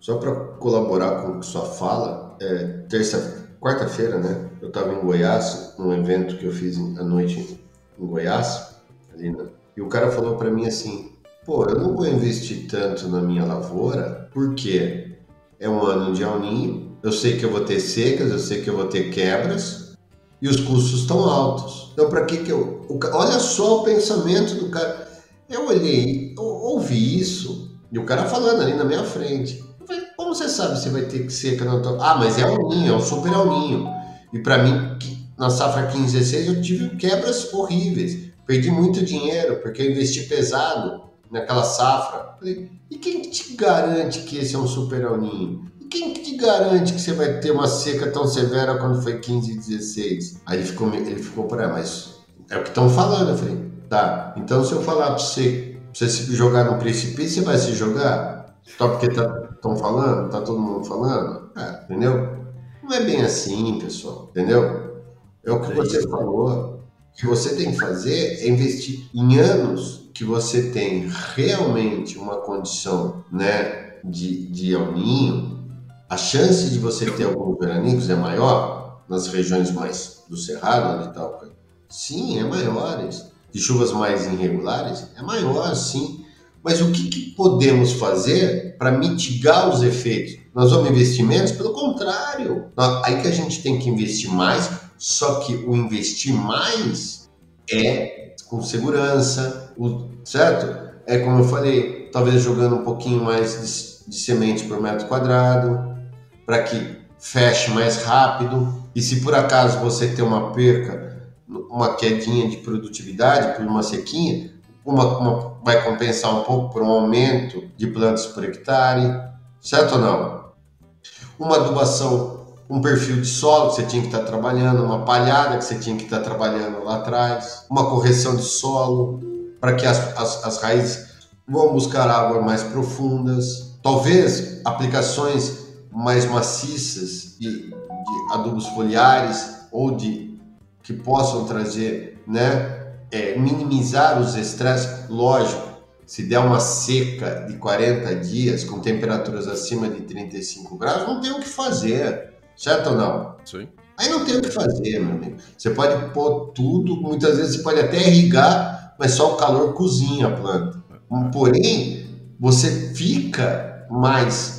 C: só para colaborar com sua fala, é, terça, quarta-feira, né? Eu estava em Goiás, num evento que eu fiz à noite em Goiás, ali e o cara falou para mim assim: pô, eu não vou investir tanto na minha lavoura porque é um ano de alninho eu sei que eu vou ter secas, eu sei que eu vou ter quebras e os custos estão altos. Então, para que que eu. O, olha só o pensamento do cara. Eu olhei, eu ouvi isso e o cara falando ali na minha frente. Falei, como você sabe se vai ter seca na tua. Ah, mas é o ninho, é o super alninho. E para mim, na safra 15, 16, eu tive quebras horríveis. Perdi muito dinheiro porque eu investi pesado naquela safra. Falei, e quem te garante que esse é um super alninho? Quem te garante que você vai ter uma seca tão severa quando foi 15 e 16? Aí ele ficou, ele ficou por aí, mas é o que estão falando. Eu falei, tá, então se eu falar pra você, pra você se jogar no precipício, você vai se jogar? Só porque estão tá, falando, tá todo mundo falando? É, entendeu? Não é bem assim, pessoal, entendeu? É o que você falou. O que você tem que fazer é investir em anos que você tem realmente uma condição né, de, de alninho, a chance de você ter alguns veranicos é maior nas regiões mais do Cerrado e tal? Sim, é maiores. de chuvas mais irregulares é maior, sim. Mas o que, que podemos fazer para mitigar os efeitos? Nós vamos investir menos? Pelo contrário. Aí que a gente tem que investir mais, só que o investir mais é com segurança, certo? É como eu falei, talvez jogando um pouquinho mais de semente por metro quadrado, para que feche mais rápido. E se por acaso você tem uma perca uma quedinha de produtividade por uma sequinha, uma, uma, vai compensar um pouco por um aumento de plantas por hectare, certo ou não? Uma adubação, um perfil de solo que você tinha que estar trabalhando, uma palhada que você tinha que estar trabalhando lá atrás, uma correção de solo para que as, as, as raízes vão buscar águas mais profundas, talvez aplicações mais maciças de, de adubos foliares ou de que possam trazer, né, é, minimizar os estresses, lógico, se der uma seca de 40 dias com temperaturas acima de 35 graus, não tem o que fazer, certo ou não?
B: Sim.
C: Aí não tem o que fazer, meu amigo. Você pode pôr tudo, muitas vezes você pode até irrigar, mas só o calor cozinha a planta. Porém, você fica mais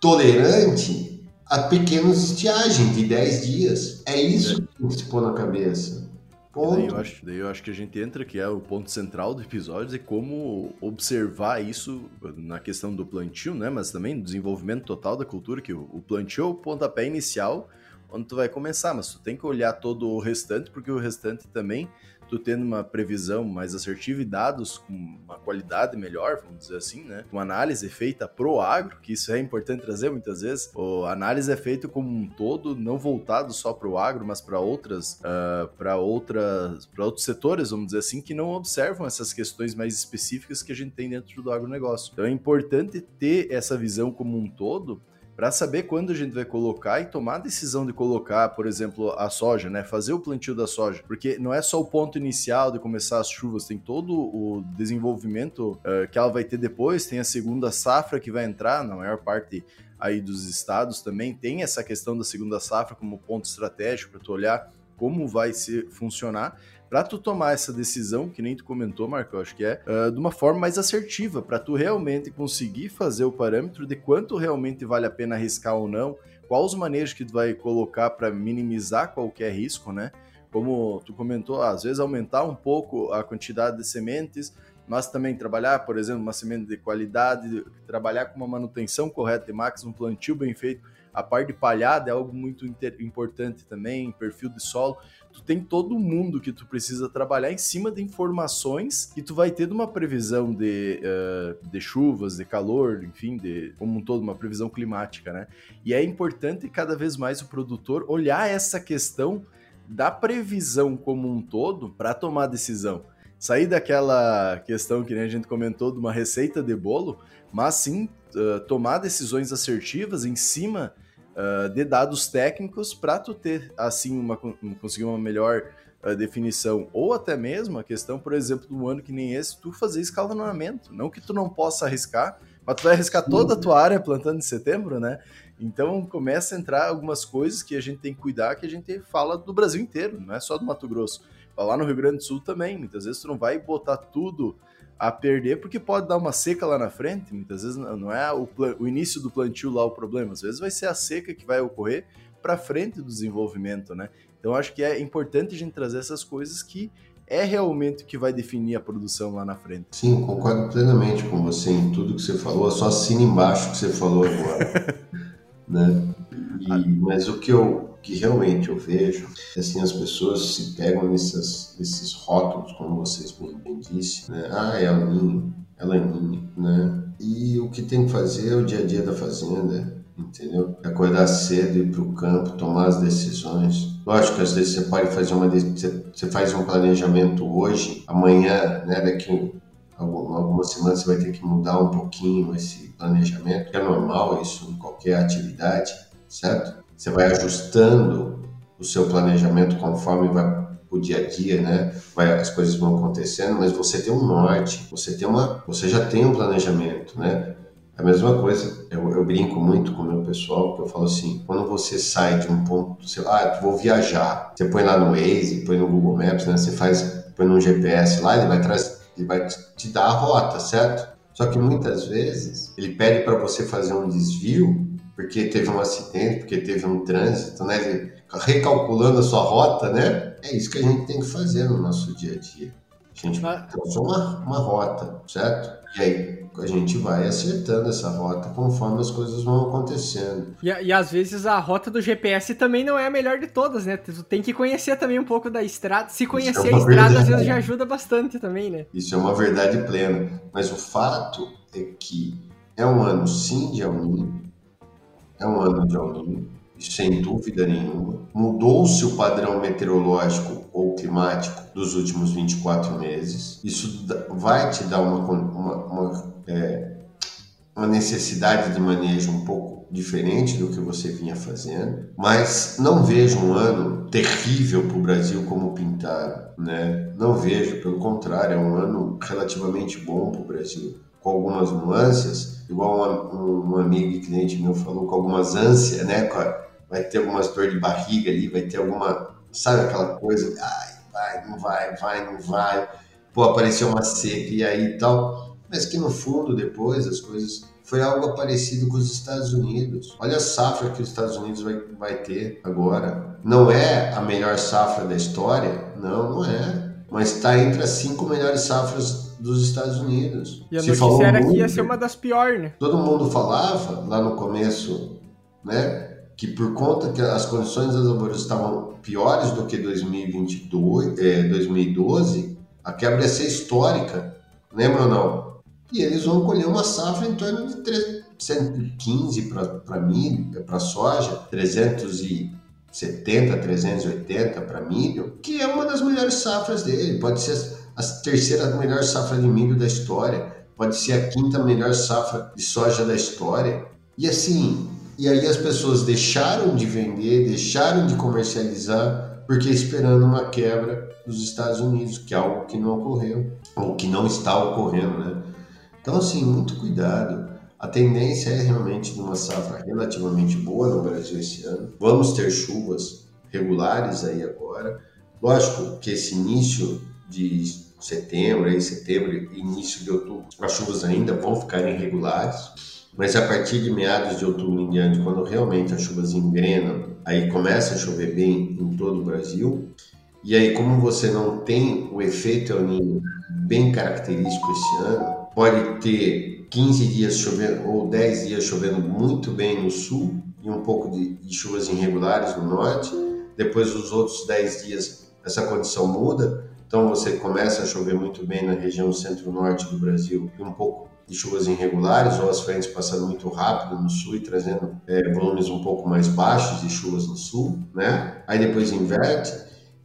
C: tolerante a pequenas estiagens de 10 dias. É isso que tem que se pôr na cabeça.
B: Daí eu, acho, daí eu acho que a gente entra, que é o ponto central do episódio, é como observar isso na questão do plantio, né? Mas também do desenvolvimento total da cultura, que o, o plantio é o pontapé inicial onde tu vai começar, mas tu tem que olhar todo o restante, porque o restante também tu tendo uma previsão mais assertiva e dados com uma qualidade melhor, vamos dizer assim, né? Uma análise feita pro agro, que isso é importante trazer muitas vezes. A análise é feita como um todo, não voltado só para o agro, mas para outras, uh, ah, para outras, para outros setores, vamos dizer assim, que não observam essas questões mais específicas que a gente tem dentro do agronegócio. Então é importante ter essa visão como um todo para saber quando a gente vai colocar e tomar a decisão de colocar, por exemplo, a soja, né? Fazer o plantio da soja, porque não é só o ponto inicial de começar as chuvas, tem todo o desenvolvimento uh, que ela vai ter depois, tem a segunda safra que vai entrar, na maior parte aí dos estados também tem essa questão da segunda safra como ponto estratégico para tu olhar como vai se funcionar para tu tomar essa decisão, que nem tu comentou, Marco, eu acho que é, uh, de uma forma mais assertiva, para tu realmente conseguir fazer o parâmetro de quanto realmente vale a pena arriscar ou não, quais os manejos que tu vai colocar para minimizar qualquer risco, né? Como tu comentou, às vezes aumentar um pouco a quantidade de sementes, mas também trabalhar, por exemplo, uma semente de qualidade, trabalhar com uma manutenção correta de máximo, um plantio bem feito, a parte de palhada é algo muito importante também, perfil de solo tu tem todo mundo que tu precisa trabalhar em cima de informações que tu vai ter de uma previsão de, uh, de chuvas, de calor, enfim, de como um todo, uma previsão climática, né? E é importante cada vez mais o produtor olhar essa questão da previsão como um todo para tomar decisão. Sair daquela questão que a gente comentou de uma receita de bolo, mas sim uh, tomar decisões assertivas em cima uh, de dados técnicos para tu ter, assim, uma, conseguir uma melhor uh, definição. Ou até mesmo a questão, por exemplo, de um ano que nem esse, tu fazer escalonamento. Não que tu não possa arriscar, mas tu vai arriscar toda a tua área plantando em setembro, né? Então começa a entrar algumas coisas que a gente tem que cuidar, que a gente fala do Brasil inteiro, não é só do Mato Grosso. Lá no Rio Grande do Sul também, muitas vezes tu não vai botar tudo a perder, porque pode dar uma seca lá na frente. Muitas vezes não é o, o início do plantio lá o problema, às vezes vai ser a seca que vai ocorrer para frente do desenvolvimento, né? Então acho que é importante a gente trazer essas coisas que é realmente o que vai definir a produção lá na frente.
C: Sim, concordo plenamente com você em tudo que você falou, só assina embaixo que você falou agora. né? E, mas o que eu que realmente eu vejo, assim, as pessoas se pegam nesses, nesses rótulos, como vocês bem, disse, né? Ah, é a minha, ela é minha, né? E o que tem que fazer é o dia a dia da fazenda, entendeu? Acordar cedo, ir para o campo, tomar as decisões. Lógico às vezes você pode fazer uma você faz um planejamento hoje, amanhã, né, daqui algumas semanas você vai ter que mudar um pouquinho esse planejamento, que é normal isso em qualquer atividade, certo? Você vai ajustando o seu planejamento conforme vai o dia a dia, né? Vai, as coisas vão acontecendo, mas você tem um norte, você tem uma, você já tem um planejamento, né? A mesma coisa, eu, eu brinco muito com o meu pessoal, porque eu falo assim, quando você sai de um ponto, sei lá, vou viajar, você põe lá no Waze, põe no Google Maps, né? Você faz, põe no GPS lá, ele vai trazer, ele vai te dar a rota, certo? Só que muitas vezes ele pede para você fazer um desvio porque teve um acidente, porque teve um trânsito, né? Recalculando a sua rota, né? É isso que a gente tem que fazer no nosso dia a dia. A gente traçou uma, uma rota, certo? E aí a gente vai acertando essa rota conforme as coisas vão acontecendo.
A: E, e às vezes a rota do GPS também não é a melhor de todas, né? Tu tem que conhecer também um pouco da estrada. Se é conhecer é a estrada, verdade. às vezes já ajuda bastante também, né?
C: Isso é uma verdade plena. Mas o fato é que é um ano sim de Niño, é um ano de Niño, sem dúvida nenhuma. Mudou-se o padrão meteorológico ou climático dos últimos 24 meses. Isso vai te dar uma, uma, uma, é, uma necessidade de manejo um pouco diferente do que você vinha fazendo, mas não vejo um ano terrível para o Brasil como pintaram, né? Não vejo, pelo contrário, é um ano relativamente bom para o Brasil, com algumas nuances, igual um, um, amigo e cliente meu falou, com algumas ânsias, né? Vai ter algumas dor de barriga ali, vai ter alguma, sabe aquela coisa, ai, vai, não vai, vai, não vai, pô, apareceu uma seca e aí tal, mas que no fundo depois as coisas foi algo parecido com os Estados Unidos. Olha a safra que os Estados Unidos vai, vai ter agora. Não é a melhor safra da história? Não, não é. Mas está entre as cinco melhores safras dos Estados Unidos.
A: E a Se notícia era muito, que ia ser uma das piores, né?
C: Todo mundo falava lá no começo, né? que por conta que as condições das lavouras estavam piores do que 2022, é, 2012, a quebra ia ser histórica, lembra ou não? E eles vão colher uma safra em torno de 315 para milho, para soja, 370, 380 para milho, que é uma das melhores safras dele. Pode ser a terceira melhor safra de milho da história, pode ser a quinta melhor safra de soja da história. E assim, e aí as pessoas deixaram de vender, deixaram de comercializar, porque esperando uma quebra dos Estados Unidos, que é algo que não ocorreu, ou que não está ocorrendo, né? Então, assim, muito cuidado. A tendência é realmente de uma safra relativamente boa no Brasil esse ano. Vamos ter chuvas regulares aí agora. Lógico que esse início de setembro, aí setembro início de outubro, as chuvas ainda vão ficar irregulares mas a partir de meados de outubro em diante, quando realmente as chuvas engrenam, aí começa a chover bem em todo o Brasil. E aí, como você não tem o efeito El Niño bem característico esse ano, pode ter 15 dias chovendo ou 10 dias chovendo muito bem no sul e um pouco de, de chuvas irregulares no norte. Depois, os outros 10 dias, essa condição muda. Então, você começa a chover muito bem na região centro-norte do Brasil e um pouco de chuvas irregulares ou as frentes passando muito rápido no sul e trazendo é, volumes um pouco mais baixos de chuvas no sul, né? Aí depois inverte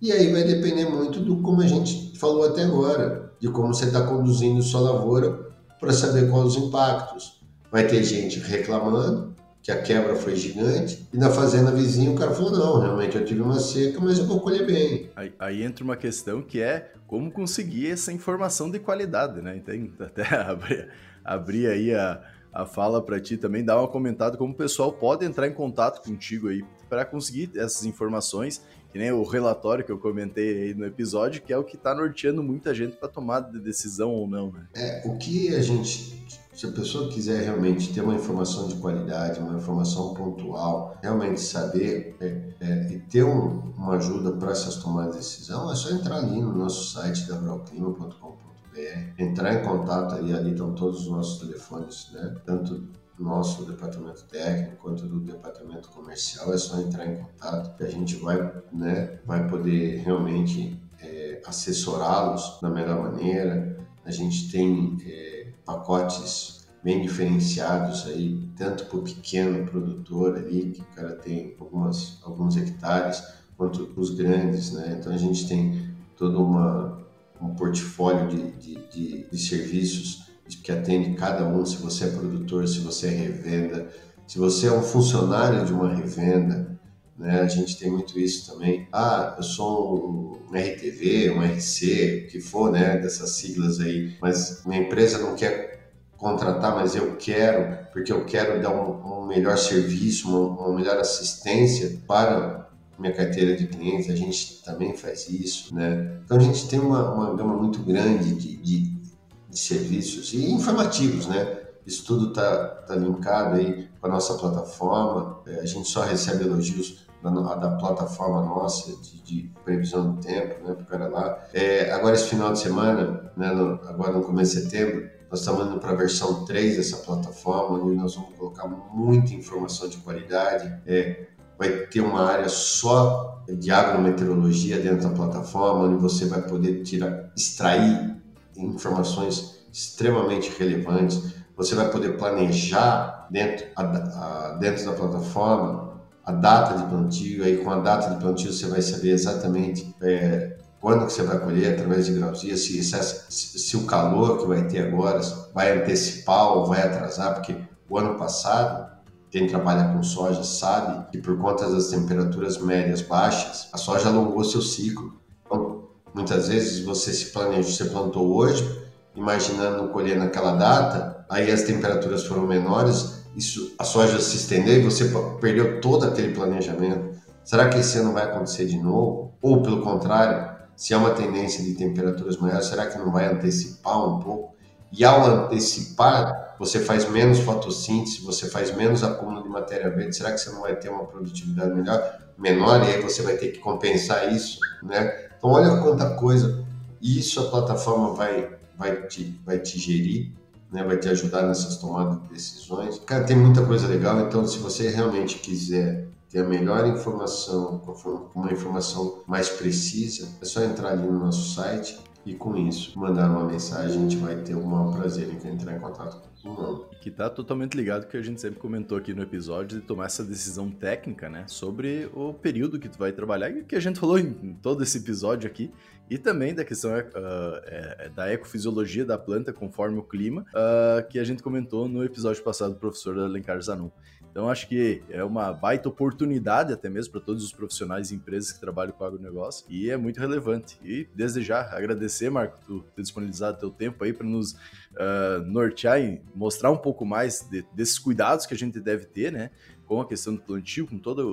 C: e aí vai depender muito do como a gente falou até agora, de como você está conduzindo sua lavoura para saber quais os impactos. Vai ter gente reclamando que a quebra foi gigante e na fazenda vizinha o cara falou não, realmente eu tive uma seca, mas eu vou colher bem.
B: Aí, aí entra uma questão que é como conseguir essa informação de qualidade, né? Tem até abrir abrir aí a, a fala para ti também, dar uma comentada como o pessoal pode entrar em contato contigo aí para conseguir essas informações, que nem o relatório que eu comentei aí no episódio, que é o que está norteando muita gente para tomar de decisão ou não, né?
C: É, o que a gente se a pessoa quiser realmente ter uma informação de qualidade, uma informação pontual, realmente saber é, é, e ter um, uma ajuda para essas tomadas de decisão, é só entrar ali no nosso site www.clima.com.br entrar em contato aí, ali estão todos os nossos telefones, né? Tanto nosso departamento técnico quanto do departamento comercial, é só entrar em contato que a gente vai, né, vai poder realmente é, assessorá-los da melhor maneira. A gente tem é, pacotes bem diferenciados aí, tanto para o pequeno produtor ali, que o cara tem algumas, alguns hectares, quanto os grandes, né? Então a gente tem toda uma um portfólio de, de, de, de serviços que atende cada um, se você é produtor, se você é revenda, se você é um funcionário de uma revenda, né? A gente tem muito isso também. Ah, eu sou um RTV, um RC, o que for, né? Dessas siglas aí, mas minha empresa não quer contratar, mas eu quero, porque eu quero dar um, um melhor serviço, uma, uma, melhor assistência para minha carteira de clientes, a gente também faz isso, né? Então a gente tem uma, uma gama muito grande de, de, de serviços e informativos, né? Isso tudo está tá linkado aí com a nossa plataforma, é, a gente só recebe elogios da, da plataforma nossa de, de, previsão do tempo, né, cara lá. É, agora esse final de semana, né, no, agora no começo de setembro, nós estamos indo para a versão 3 dessa plataforma, onde nós vamos colocar muita informação de qualidade. É, vai ter uma área só de agrometeorologia dentro da plataforma, onde você vai poder tirar, extrair informações extremamente relevantes. Você vai poder planejar dentro, a, a, dentro da plataforma a data de plantio. Aí, com a data de plantio, você vai saber exatamente é, quando que você vai colher através de grausia, se, se, se, o calor que vai ter agora vai antecipar ou vai atrasar, porque o ano passado, quem trabalha com soja sabe que por conta das temperaturas médias baixas, a soja alongou seu ciclo. Então, muitas vezes você se planeja, você plantou hoje, imaginando colher naquela data, aí as temperaturas foram menores, isso, a soja se estendeu e você perdeu todo aquele planejamento. Será que esse ano vai acontecer de novo? Ou pelo contrário, se há uma tendência de temperaturas maiores, será que não vai antecipar um pouco? E ao antecipar, você faz menos fotossíntese, você faz menos acúmulo de matéria verde, será que você não vai ter uma produtividade melhor, menor e aí você vai ter que compensar isso, né? Então olha quanta coisa isso a plataforma vai vai te vai te gerir, né? Vai te ajudar nessas tomadas de decisões. Cara, tem muita coisa legal, então se você realmente quiser ter a melhor informação, uma informação mais precisa, é só entrar ali no nosso site e com isso mandar uma mensagem, a gente vai ter o maior prazer em entrar em contato com o.
B: Que está totalmente ligado que a gente sempre comentou aqui no episódio de tomar essa decisão técnica, né, sobre o período que tu vai trabalhar e que a gente falou em todo esse episódio aqui e também da questão uh, é, da ecofisiologia da planta conforme o clima, uh, que a gente comentou no episódio passado do professor Alencar Zanon. Então, acho que é uma baita oportunidade, até mesmo para todos os profissionais e empresas que trabalham com agronegócio, e é muito relevante. E desde já agradecer, Marco, tu ter disponibilizado teu tempo aí para nos uh, nortear e mostrar um pouco mais de, desses cuidados que a gente deve ter, né, com a questão do plantio, com toda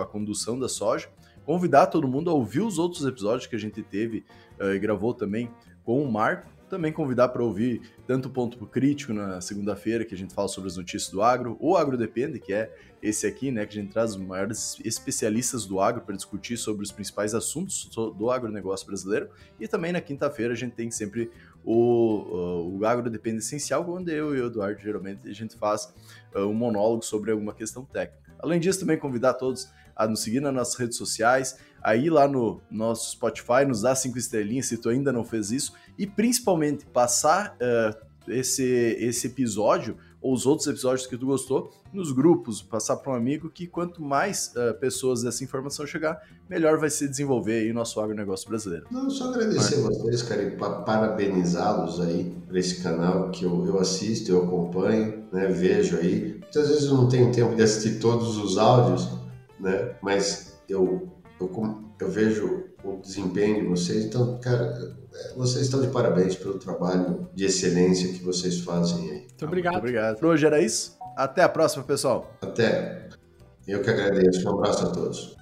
B: a condução da soja. Convidar todo mundo a ouvir os outros episódios que a gente teve uh, e gravou também com o Marco também convidar para ouvir tanto o ponto crítico na segunda-feira, que a gente fala sobre as notícias do agro, ou Agro Depende, que é esse aqui, né, que a gente traz os maiores especialistas do agro para discutir sobre os principais assuntos do agronegócio brasileiro. E também na quinta-feira a gente tem sempre o, o Agro Depende Essencial, onde eu e o Eduardo geralmente a gente faz uh, um monólogo sobre alguma questão técnica. Além disso, também convidar todos a nos seguir nas nossas redes sociais, aí lá no nosso Spotify, nos dar cinco estrelinhas se tu ainda não fez isso, e principalmente passar uh, esse, esse episódio ou os outros episódios que tu gostou nos grupos, passar para um amigo que quanto mais uh, pessoas dessa informação chegar, melhor vai se desenvolver aí o nosso agronegócio brasileiro.
C: Não, só agradecer Mas... vocês, cara, e parabenizá-los aí por esse canal que eu, eu assisto, eu acompanho, né, vejo aí. Muitas vezes eu não tenho tempo de assistir todos os áudios, né, mas eu, eu, eu vejo o desempenho de vocês, então, cara, é, vocês estão de parabéns pelo trabalho de excelência que vocês fazem aí.
A: Muito obrigado. Muito
B: obrigado. Por hoje era isso. Até a próxima, pessoal.
C: Até. Eu que agradeço. Um abraço a todos.